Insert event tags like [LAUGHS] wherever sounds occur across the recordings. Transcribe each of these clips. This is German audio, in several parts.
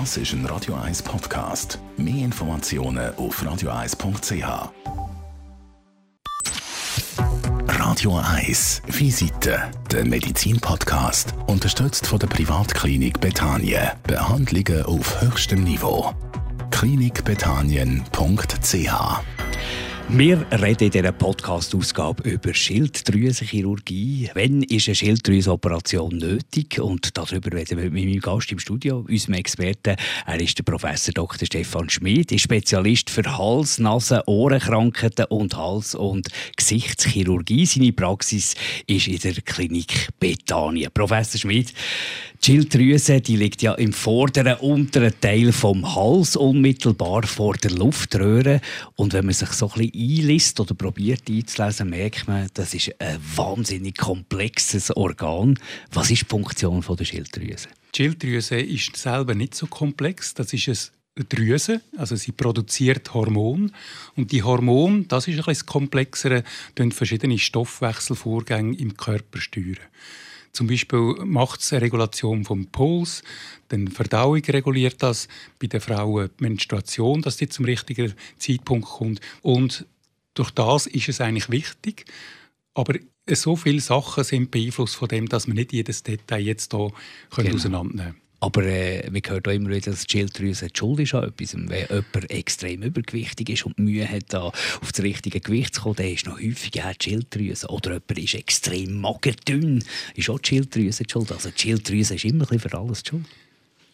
Das ist ein Radio 1 Podcast. Mehr Informationen auf radio1.ch. Radio 1 Visite, der Medizin-Podcast, unterstützt von der Privatklinik Betanien. Behandlungen auf höchstem Niveau. klinikbetanien.ch wir reden in dieser Podcast-Ausgabe über Schilddrüsenchirurgie. Wann ist eine Schilddrüsenoperation nötig? Und darüber reden wir mit meinem Gast im Studio, unserem Experten. Er ist der Professor Dr. Stefan Schmid, ist Spezialist für Hals-, Nasen-, Ohrenkrankheiten und Hals- und Gesichtschirurgie. Seine Praxis ist in der Klinik Bethanien. Professor Schmid, die Schilddrüse die liegt ja im vorderen, unteren Teil vom Hals, unmittelbar vor der Luftröhre. Und wenn man sich so ein bisschen einliest oder probiert einzulesen, merkt man, das ist ein wahnsinnig komplexes Organ. Was ist die Funktion der Schilddrüse? Die Schilddrüse ist selber nicht so komplex. Das ist eine Drüse, also sie produziert Hormone und die Hormone, das ist ein bisschen Komplexere, verschiedene Stoffwechselvorgänge im Körper steuern. Zum Beispiel macht es eine Regulation vom Puls, dann Verdauung reguliert das, bei den Frauen die Menstruation, dass die zum richtigen Zeitpunkt kommt. Und durch das ist es eigentlich wichtig. Aber so viele Sachen sind beeinflusst von dem, dass man nicht jedes Detail jetzt hier genau. auseinandernehmen können. Aber äh, wir hören auch immer wieder, dass die Schilddrüse die Schuld ist an etwas. Wenn jemand extrem übergewichtig ist und Mühe hat, auf das richtige Gewicht zu kommen, dann ist noch häufiger die Schilddrüse. Oder jemand ist extrem magerdünn, ist auch die Schilddrüse die Schuld. Also die Schilddrüse ist immer ein für alles die Schuld.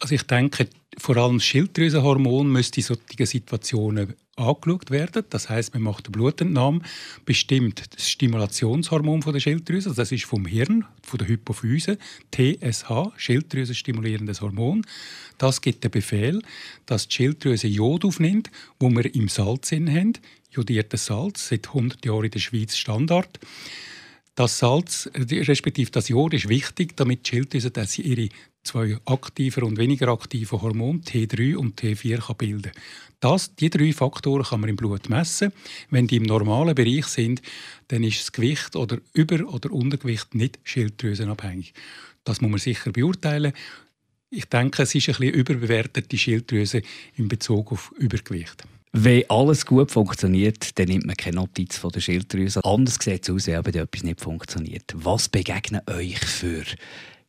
Also ich denke, vor allem das Schilddrüsenhormon müsste in solchen Situationen angeschaut werden. Das heißt, man macht eine Blutentnahme, bestimmt das Stimulationshormon der Schilddrüse, das ist vom Hirn, von der Hypophyse, TSH, Schilddrüse-stimulierendes Hormon. Das gibt den Befehl, dass die Schilddrüse Jod aufnimmt, wo wir im Salz haben. Jodiertes Salz, seit 100 Jahren in der Schweiz Standard. Das Salz, respektive das Jod, ist wichtig, damit die Schilddrüse dass sie ihre zwei aktiver und weniger aktive Hormone T3 und T4 kann bilden das, Die drei Faktoren kann man im Blut messen. Wenn die im normalen Bereich sind, dann ist das Gewicht oder Über- oder Untergewicht nicht schilddrüsenabhängig. Das muss man sicher beurteilen. Ich denke, es ist ein bisschen überbewertet, die Schilddrüse in Bezug auf Übergewicht. Wenn alles gut funktioniert, dann nimmt man keine Notiz von der Schilddrüse. Anders sieht es aus, wenn etwas nicht funktioniert. Was begegnen euch für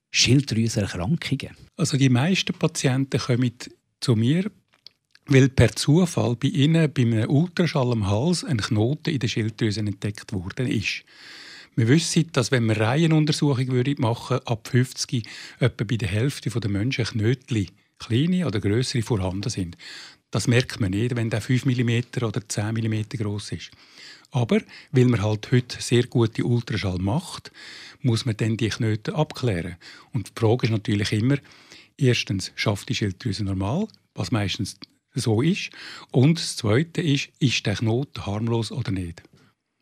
Schilddrüsenerkrankungen? Also die meisten Patienten kommen zu mir, weil per Zufall bei ihnen bei einem Ultraschall am Hals ein Knoten in der Schilddrüse entdeckt worden ist. Wir wissen, dass wenn wir Reihenuntersuchung machen würden, ab 50 etwa bei der Hälfte der Menschen Knötchen, kleine oder größere, vorhanden sind. Das merkt man nicht, wenn der 5 mm oder 10 mm groß ist. Aber weil man halt heute sehr gute Ultraschall macht, muss man dann die Knoten abklären. Und die Frage ist natürlich immer, erstens, schafft die Schilddrüse normal, was meistens so ist. Und das Zweite ist, ist der Knoten harmlos oder nicht.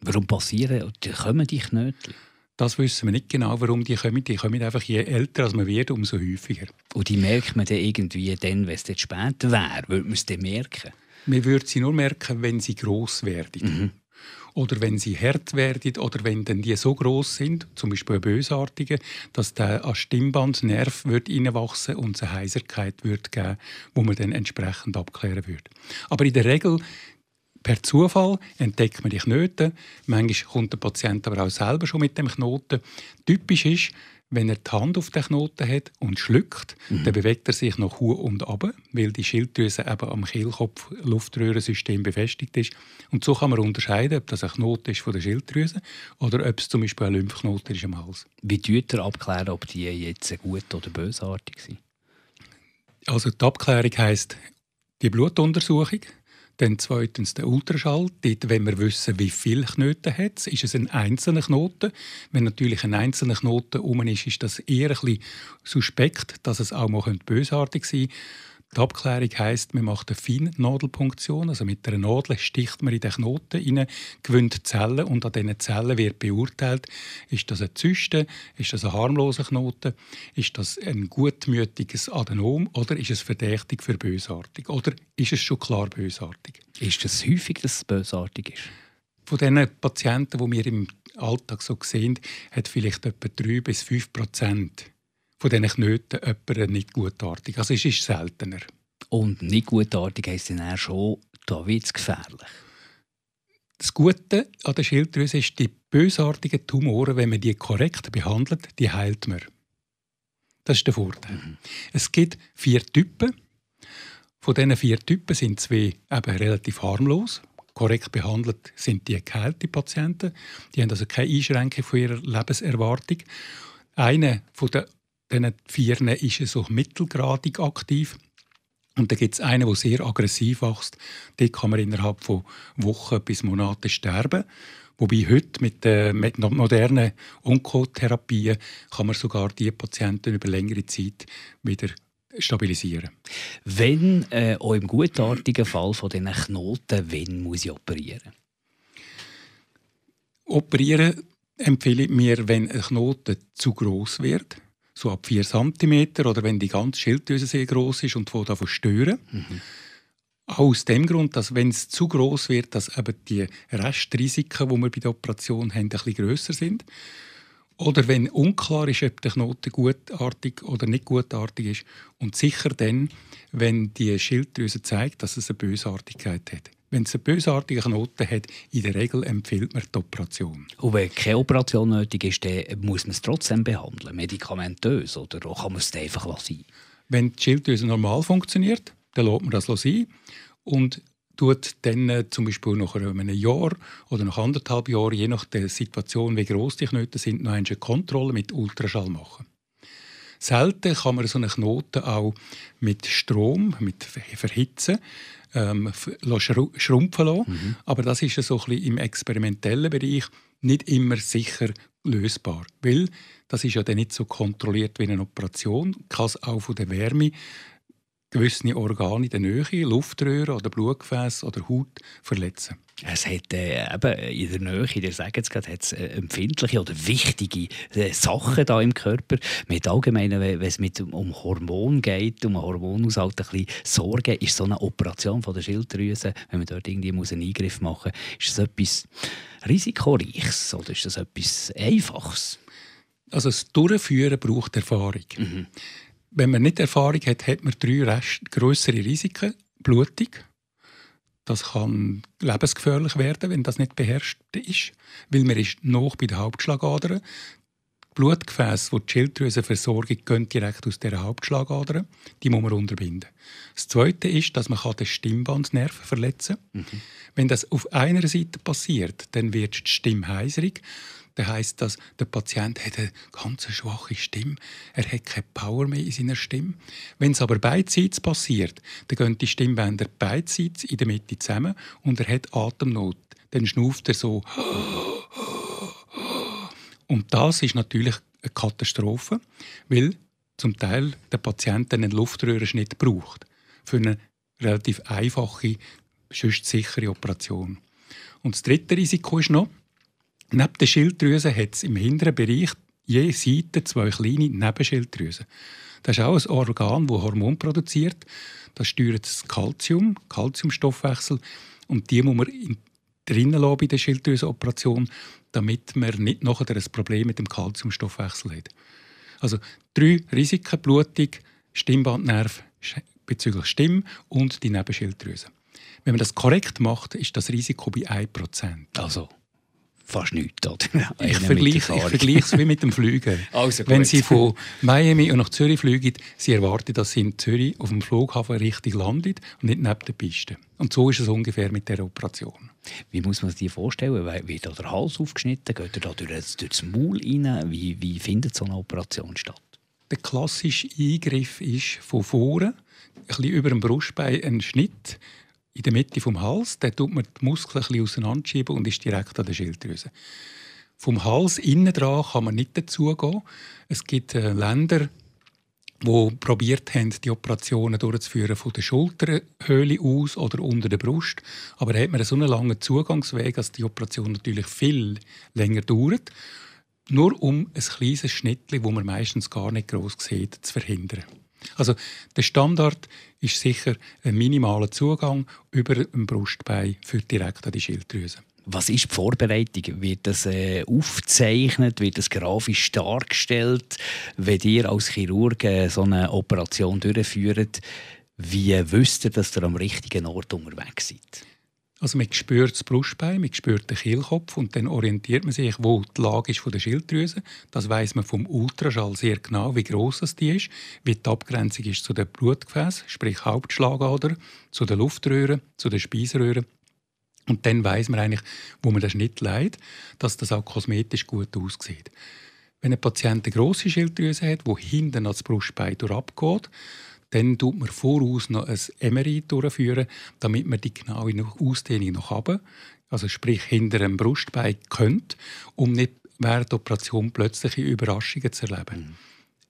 Warum passieren, kommen die Knoten? Das wissen wir nicht genau, warum die kommen. Die kommen einfach, je älter als man wird, umso häufiger. Und die merkt man dann irgendwie dann, wenn es dann später wäre? Würde man es dann merken? Man würde sie nur merken, wenn sie gross werden. Mhm. Oder wenn sie hart werden oder wenn dann die so groß sind, zum Beispiel ein bösartige, dass der an Stimmbandnerv wird reinwachsen und es eine Heiserkeit wird geben, wo man dann entsprechend abklären würde. Aber in der Regel per Zufall entdeckt man die Knoten. Manchmal kommt der Patient aber auch selber schon mit dem Knoten. Typisch ist, wenn er die Hand auf den Knoten hat und schluckt, mhm. dann bewegt er sich nach hoch und ab, weil die Schilddrüse eben am Kehlkopf-Luftröhrensystem befestigt ist. Und so kann man unterscheiden, ob das ein Knoten ist von der Schilddrüse oder ob es zum Beispiel ein Lymphknoten ist am Hals. Wie tut er abklären, ob die jetzt gut oder bösartig sind? Also die Abklärung heisst die Blutuntersuchung. Dann zweitens der Ultraschall. Dort, wenn wir wissen, wie viele Knoten hat, ist es ein einzelner Knoten. Wenn natürlich ein einzelner Knoten um ist, ist das eher ein bisschen suspekt, dass es auch mal bösartig sein könnte. Die Abklärung heisst, man macht eine Feinnadelpunktion, also mit einer Nadel sticht man in den Knoten hinein, gewinnt Zellen und an diesen Zellen wird beurteilt, ist das ein Zyste, ist das ein harmloser Knoten, ist das ein gutmütiges Adenom oder ist es verdächtig für bösartig oder ist es schon klar bösartig? Ist es häufig, dass es bösartig ist? Von den Patienten, die wir im Alltag so sehen, hat vielleicht etwa 3 bis 5 Prozent von diesen Knöten jemanden nicht gutartig. Also es ist seltener. Und nicht gutartig heisst dann schon, da wird es gefährlich. Das Gute an der Schilddrüse ist, die bösartigen Tumoren, wenn man die korrekt behandelt, die heilt man. Das ist der Vorteil. Mhm. Es gibt vier Typen. Von diesen vier Typen sind zwei eben relativ harmlos. Korrekt behandelt sind die geheilte Patienten. Die haben also keine Einschränkung von ihrer Lebenserwartung. Einer von diesen vier ist so mittelgradig aktiv. Und dann gibt es einen, der sehr aggressiv wächst. Dort kann man innerhalb von Wochen bis Monaten sterben. Wobei heute mit, äh, mit modernen Onkotherapien kann man sogar die Patienten über längere Zeit wieder stabilisieren. Wenn, äh, auch im gutartigen Fall von diesen Knoten, wenn muss ich operieren? Operieren empfehle ich mir, wenn ein Knoten zu groß wird so ab 4 cm oder wenn die ganze Schilddrüse sehr groß ist und davon stören. Mhm. Aus dem Grund, dass wenn es zu groß wird, dass eben die Restrisiken, die wir bei der Operation haben, ein bisschen grösser sind. Oder wenn unklar ist, ob der Knoten gutartig oder nicht gutartig ist. Und sicher dann, wenn die Schilddrüse zeigt, dass es eine Bösartigkeit hat. Wenn es eine bösartige Knoten hat, in der Regel empfiehlt man die Operation. Und wenn keine Operation nötig ist, dann muss man es trotzdem behandeln, medikamentös, oder kann man es einfach lassen? Wenn die Schilddrüse normal funktioniert, dann lässt man das sein und tut dann äh, zum Beispiel nach einem Jahr oder nach anderthalb Jahren, je nach der Situation, wie groß die Knoten sind, noch eine Kontrolle mit Ultraschall machen. Selten kann man so einen Knoten auch mit Strom, mit Verhitzen, ähm, schrumpfen lassen. Mhm. Aber das ist so ein bisschen im experimentellen Bereich nicht immer sicher lösbar. Weil das ist ja dann nicht so kontrolliert wie eine Operation. Kann es auch von der Wärme gewisse Organe in der Nähe, Luftröhre oder Blutgefäße oder Haut verletzen. Es hat äh, eben in der Nähe, ihr sagt es gerade, hat äh, empfindliche oder wichtige äh, Sachen da im Körper. Mit allgemein, wenn es mit, um Hormon geht, um einen Hormonhaushalt ein bisschen Sorge, ist so eine Operation von der Schilddrüse, wenn man dort irgendwie muss einen Eingriff machen muss, ist das etwas Risikoreiches oder ist das etwas Einfaches? Also das Durchführen braucht Erfahrung. Mhm. Wenn man nicht Erfahrung hat, hat man drei Rest größere Risiken. Blutung. Das kann lebensgefährlich werden, wenn das nicht beherrscht ist, weil man ist noch bei der Hauptschlagader. Blutgefäße, die die Schilddrüsenversorgung gehen direkt aus der Hauptschlagader, die muss man unterbinden. Das Zweite ist, dass man den Stimmbandnerv verletzen kann. Mhm. Wenn das auf einer Seite passiert, dann wird die Stimme heiserig dann heisst das, der Patient hat eine ganz schwache Stimme. Er hat keine Power mehr in seiner Stimme. Wenn es aber beidseits passiert, dann gehen die Stimmbänder beidseits in der Mitte zusammen und er hat Atemnot. Dann schnauft er so. Und das ist natürlich eine Katastrophe, weil zum Teil der Patient einen Luftröhrenschnitt braucht für eine relativ einfache, sonst Operation. Und das dritte Risiko ist noch, Neben der Schilddrüse hat es im hinteren Bereich je Seite zwei kleine Nebenschilddrüsen. Das ist auch ein Organ, das Hormon produziert. Das steuert das Kalzium, Kalziumstoffwechsel. Und die muss man drinnen lassen bei der Schilddrüsenoperation, damit man nicht nachher ein Problem mit dem Kalziumstoffwechsel hat. Also drei Risiken: Blutung, Stimmbandnerv bezüglich Stimme und die Nebenschilddrüse. Wenn man das korrekt macht, ist das Risiko bei 1%. Also fast nichts. Oder? Ich vergleiche, es wie mit dem Fliegen. [LAUGHS] Also Wenn Sie von Miami nach Zürich fliegen, Sie erwarten, dass Sie in Zürich auf dem Flughafen richtig landet und nicht neben der Piste. Und so ist es ungefähr mit der Operation. Wie muss man sich das vorstellen? Wird da der Hals aufgeschnitten? Geht er da durch das, durch das Maul rein? Wie, wie findet so eine Operation statt? Der klassische Eingriff ist von vorne, ein bisschen über dem Brustbein, ein Schnitt in der Mitte vom Hals. Da tut man die Muskeln ein auseinanderschieben und ist direkt an der Schilddrüse. Vom Hals innen dran kann man nicht dazugehen. Es gibt äh, Länder, die probiert haben, die Operationen durchzuführen von der Schulterhöhle aus oder unter der Brust. Aber da hat man so einen langen Zugangsweg, dass die Operation natürlich viel länger dauert. Nur um ein kleines Schnittchen, wo man meistens gar nicht groß sieht, zu verhindern. Also der Standard ist sicher ein minimaler Zugang über dem Brustbein für direkt an die Schilddrüse. Was ist die Vorbereitung? Wird das äh, aufgezeichnet? Wird das grafisch dargestellt? Wenn ihr als Chirurg äh, so eine Operation durchführt, Wie wisst ihr, dass ihr am richtigen Ort unterwegs seid? Also man spürt das Brustbein, man spürt den Kehlkopf und dann orientiert man sich, wo die Lage ist von der Schilddrüse. Das weiß man vom Ultraschall sehr genau, wie groß die ist, wie die Abgrenzung ist zu den Blutgefäßen, sprich Hauptschlagader, zu den Luftröhren, zu den Speiseröhren. Und dann weiß man eigentlich, wo man den Schnitt leidet, dass das auch kosmetisch gut aussieht. Wenn ein Patient eine grosse Schilddrüse hat, die hinten ans Brustbein durchabgeht, dann tut man voraus noch ein MRI durchführen, damit man die genaue Ausdehnung noch haben, also sprich hinter dem Brustbein könnte, um nicht während der Operation plötzliche Überraschungen zu erleben. Mhm.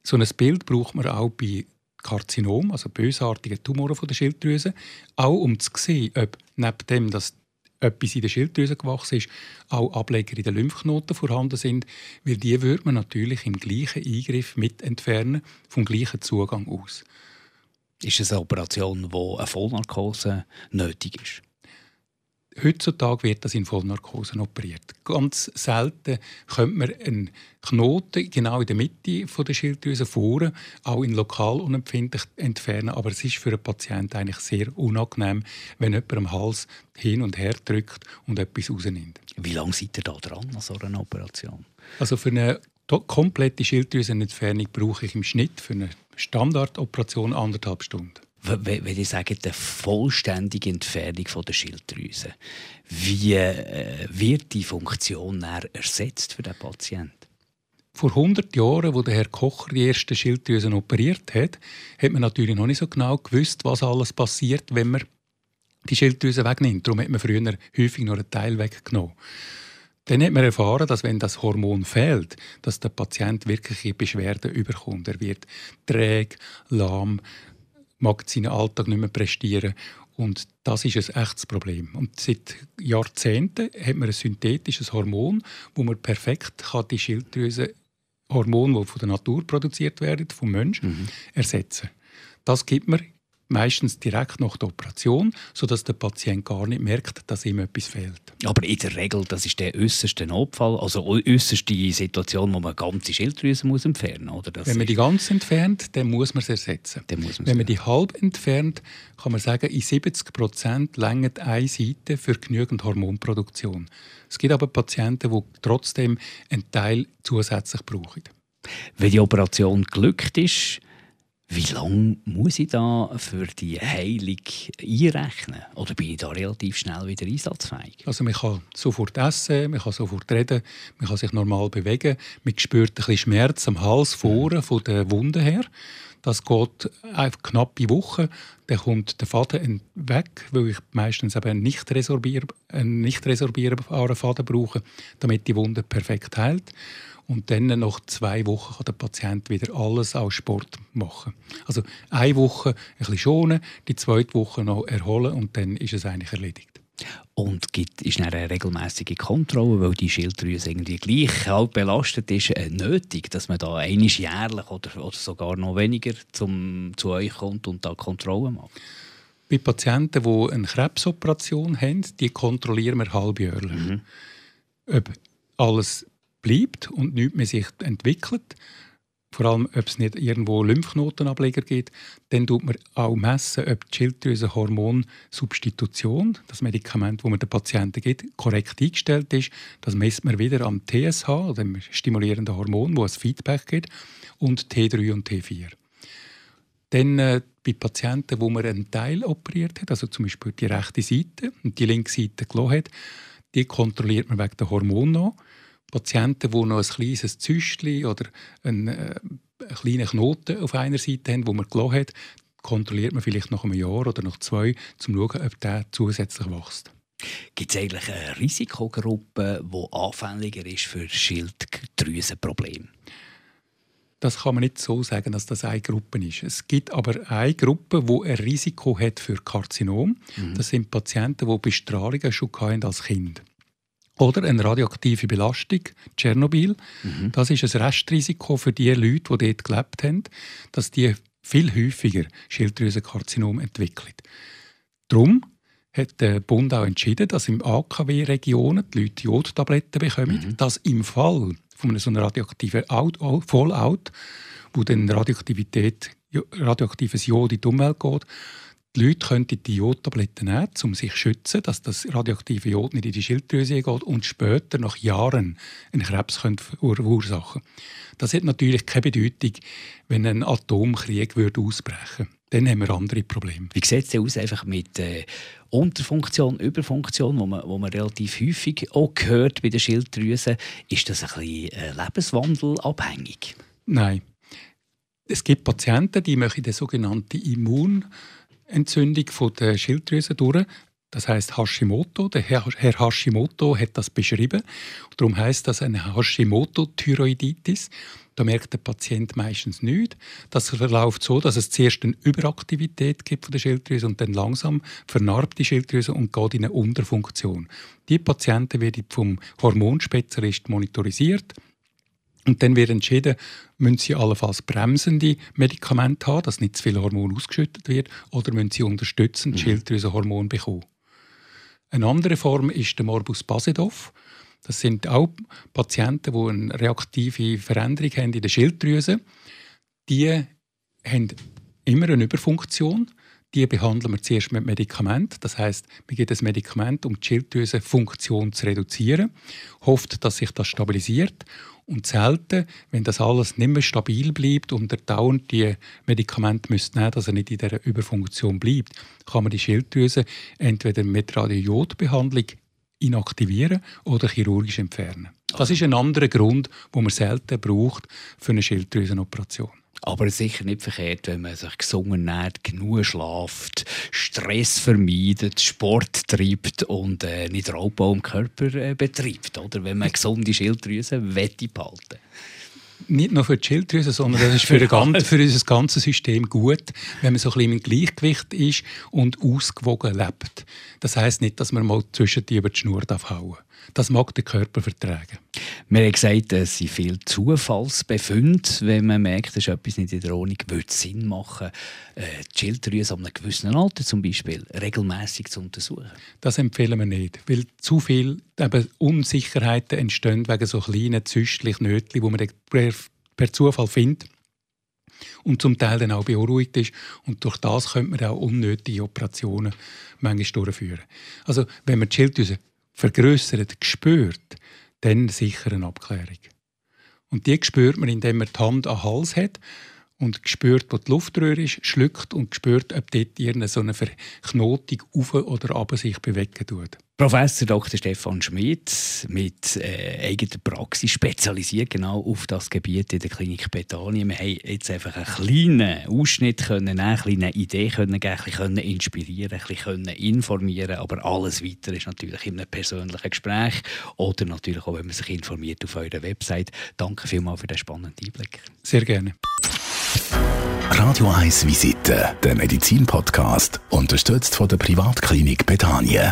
So ein Bild braucht man auch bei Karzinom, also bösartigen Tumoren von der Schilddrüse, auch um zu sehen, ob neben dem, dass etwas in der Schilddrüse gewachsen ist, auch Ableger in den Lymphknoten vorhanden sind, weil die würde man natürlich im gleichen Eingriff mit entfernen, vom gleichen Zugang aus. Ist es eine Operation, wo eine Vollnarkose nötig ist? Heutzutage wird das in Vollnarkose operiert. Ganz selten könnte man einen Knoten genau in der Mitte der Schilddrüse vorne auch in lokal unempfindlich entfernen. Aber es ist für einen Patienten eigentlich sehr unangenehm, wenn jemand am Hals hin und her drückt und etwas rausnimmt. Wie lange seid ihr da dran an so einer Operation? Also für eine komplette Schilddrüsenentfernung brauche ich im Schnitt für eine Standardoperation anderthalb Stunden. Wenn ich sage, die vollständige Entfernung von der Schilddrüse, wie äh, wird die Funktion ersetzt für den Patienten? Vor 100 Jahren, als der Herr Kocher die ersten Schilddrüsen operiert hat, hat man natürlich noch nicht so genau gewusst, was alles passiert, wenn man die Schilddrüse wegnimmt. Darum hat man früher häufig nur einen Teil weggenommen. Dann hat man erfahren, dass wenn das Hormon fehlt, dass der Patient wirkliche Beschwerden überkommt. Er wird träge, lahm, mag seinen Alltag nicht mehr prestieren. Und das ist ein echtes Problem. Und seit Jahrzehnten hat man ein synthetisches Hormon, wo man perfekt kann die Schilddrüse Hormone, die von der Natur produziert werden, vom Menschen, mhm. ersetzen. Das gibt man meistens direkt nach der Operation, sodass der Patient gar nicht merkt, dass ihm etwas fehlt. Aber in der Regel, das ist der äußerste Notfall, also äußerste Situation, wo man ganze Schilddrüse muss entfernen muss. Wenn man die ganz entfernt, dann muss man sie ersetzen. Wenn man die halb entfernt, kann man sagen, in 70 Prozent längert eine Seite für genügend Hormonproduktion. Es gibt aber Patienten, die trotzdem einen Teil zusätzlich brauchen. Wenn die Operation glückt ist, wie lange muss ich da für die Heilung einrechnen? Oder bin ich da relativ schnell wieder einsatzfähig? Also man kann sofort essen, man kann sofort reden, man kann sich normal bewegen. Man spürt ein bisschen Schmerz am Hals vorne mhm. von der Wunde her. Das geht einfach knappe Wochen. Dann kommt der Faden weg, weil ich meistens eben einen nicht, resorbier einen nicht resorbierbaren Faden brauche, damit die Wunde perfekt heilt. Und dann nach zwei Wochen kann der Patient wieder alles als Sport machen. Also eine Woche ein bisschen schonen, die zweite Woche noch erholen und dann ist es eigentlich erledigt. Und gibt, ist eine regelmäßige Kontrolle, weil die Schilddrüse irgendwie gleich halt belastet ist, äh, nötig, dass man da einmal jährlich oder, oder sogar noch weniger zum, zu euch kommt und da Kontrollen macht? Bei Patienten, die eine Krebsoperation haben, die kontrollieren wir halbjährlich. Mhm. Ob alles bleibt und nichts mehr sich entwickelt, vor allem ob es nicht irgendwo Lymphknotenableger gibt, dann tut man auch messen, ob die Schilddrüsenhormonsubstitution, das Medikament, das man den Patienten gibt, korrekt eingestellt ist. Das misst man wieder am TSH, dem stimulierenden Hormon, wo es Feedback gibt, und T3 und T4. Dann äh, bei Patienten, wo man einen Teil operiert hat, also zum Beispiel die rechte Seite und die linke Seite gelassen hat, die kontrolliert man wegen der Hormone noch. Patienten, die noch ein kleines Züstchen oder einen, äh, einen kleinen Knoten auf einer Seite haben, wo man gelassen hat, kontrolliert man vielleicht nach einem Jahr oder nach zwei, um zu schauen, ob der zusätzlich wächst. Gibt es eigentlich eine Risikogruppe, die anfälliger ist für Schilddrüsenprobleme? Das kann man nicht so sagen, dass das eine Gruppe ist. Es gibt aber eine Gruppe, die ein Risiko hat für Karzinom. Mhm. Das sind Patienten, die Bestrahlungen schon als Kind oder eine radioaktive Belastung, Tschernobyl. Mhm. Das ist ein Restrisiko für die Leute, die dort gelebt haben, dass die viel häufiger Schilddrüsenkarzinom entwickeln. Darum hat der Bund auch entschieden, dass im AKW-Regionen die Leute Jodtabletten bekommen, mhm. dass im Fall von so einem radioaktiven Fallout, wo dann Radioaktivität radioaktives Jod in die Umwelt geht. Die Leute könnten die Jodtabletten nehmen, um sich zu schützen, dass das radioaktive Jod nicht in die Schilddrüse geht und später, nach Jahren, einen Krebs verursachen Das hat natürlich keine Bedeutung, wenn ein Atomkrieg würde ausbrechen würde. Dann haben wir andere Probleme. Wie sieht es aus einfach mit äh, Unterfunktion, Überfunktion, wo man, wo man relativ häufig auch hört bei den Schilddrüsen? Ist das ein bisschen äh, lebenswandelabhängig? Nein. Es gibt Patienten, die möchten die Immunentzündung der Schilddrüse durch. Das heißt Hashimoto. Der Herr, Hashimoto hat das beschrieben. Darum heißt das eine Hashimoto-Thyroiditis. Da merkt der Patient meistens nichts. Das verläuft so, dass es zuerst eine Überaktivität gibt von der Schilddrüse und dann langsam vernarbt die Schilddrüse und geht in eine Unterfunktion. Die Patienten werden vom Hormonspezialist monitorisiert. Und dann wird entschieden, müssen sie allenfalls bremsende Medikamente haben, dass nicht zu viel Hormon ausgeschüttet wird, oder müssen sie unterstützend mhm. Schilddrüsenhormon bekommen. Eine andere Form ist der Morbus Basedow. Das sind auch Patienten, die eine reaktive Veränderung haben in der Schilddrüse. Die haben immer eine Überfunktion. Die behandeln wir zuerst mit Medikament. Das heißt, wir geben das Medikament, um die Schilddrüsenfunktion zu reduzieren, hofft, dass sich das stabilisiert. Und selten, wenn das alles nicht mehr stabil bleibt und der dauernd die Medikamente müsste nehmen, dass er nicht in dieser Überfunktion bleibt, kann man die Schilddrüse entweder mit Radiojodbehandlung inaktivieren oder chirurgisch entfernen. Das ist ein anderer Grund, den man selten braucht für eine Schilddrüsenoperation. Aber sicher nicht verkehrt, wenn man sich gesungen ernährt, genug schlaft, Stress vermeidet, Sport treibt und äh, nicht Raubbau im Körper äh, betreibt. Oder? Wenn man gesunde Schilddrüse wette behalten nicht nur für die Schilddrüse, sondern das ist für, [LAUGHS] ganze, für unser ganzes System gut, wenn man so ein bisschen im Gleichgewicht ist und ausgewogen lebt. Das heißt nicht, dass man mal zwischen die über die Schnur hauen darf. Das mag der Körper vertragen. Wir haben gesagt, es sind viele Zufallsbefunde. Wenn man merkt, dass etwas nicht in der Ordnung würde Sinn machen, äh, die Schilddrüse an einem gewissen Alter zum Beispiel regelmäßig zu untersuchen. Das empfehlen wir nicht, weil zu viele Unsicherheiten entstehen wegen so kleinen züstlichen Nötchen, die man per, per Zufall findet und zum Teil dann auch beunruhigt ist. Und durch das könnte man auch unnötige Operationen manchmal durchführen. Also wenn man die Schilddrüse vergrößert spürt, dann sicher eine Abklärung. Und die spürt man, indem man die Hand am Hals hat und spürt, wo die Luftröhre ist, schluckt und spürt, ob dort irgendeine so eine Verknotung auf oder ab sich bewegen tut. Professor Dr. Stefan Schmidt mit äh, eigener Praxis spezialisiert genau auf das Gebiet in der Klinik Bethanien. Wir haben jetzt einfach einen kleinen Ausschnitt können nehmen, eine kleine Idee können geben, ein bisschen inspirieren, ein bisschen informieren, aber alles weitere ist natürlich in einem persönlichen Gespräch oder natürlich auch, wenn man sich informiert auf eurer Website. Danke vielmals für den spannenden Einblick. Sehr gerne. Radio 1 Visite, der Medizin-Podcast, unterstützt von der Privatklinik Bethanien.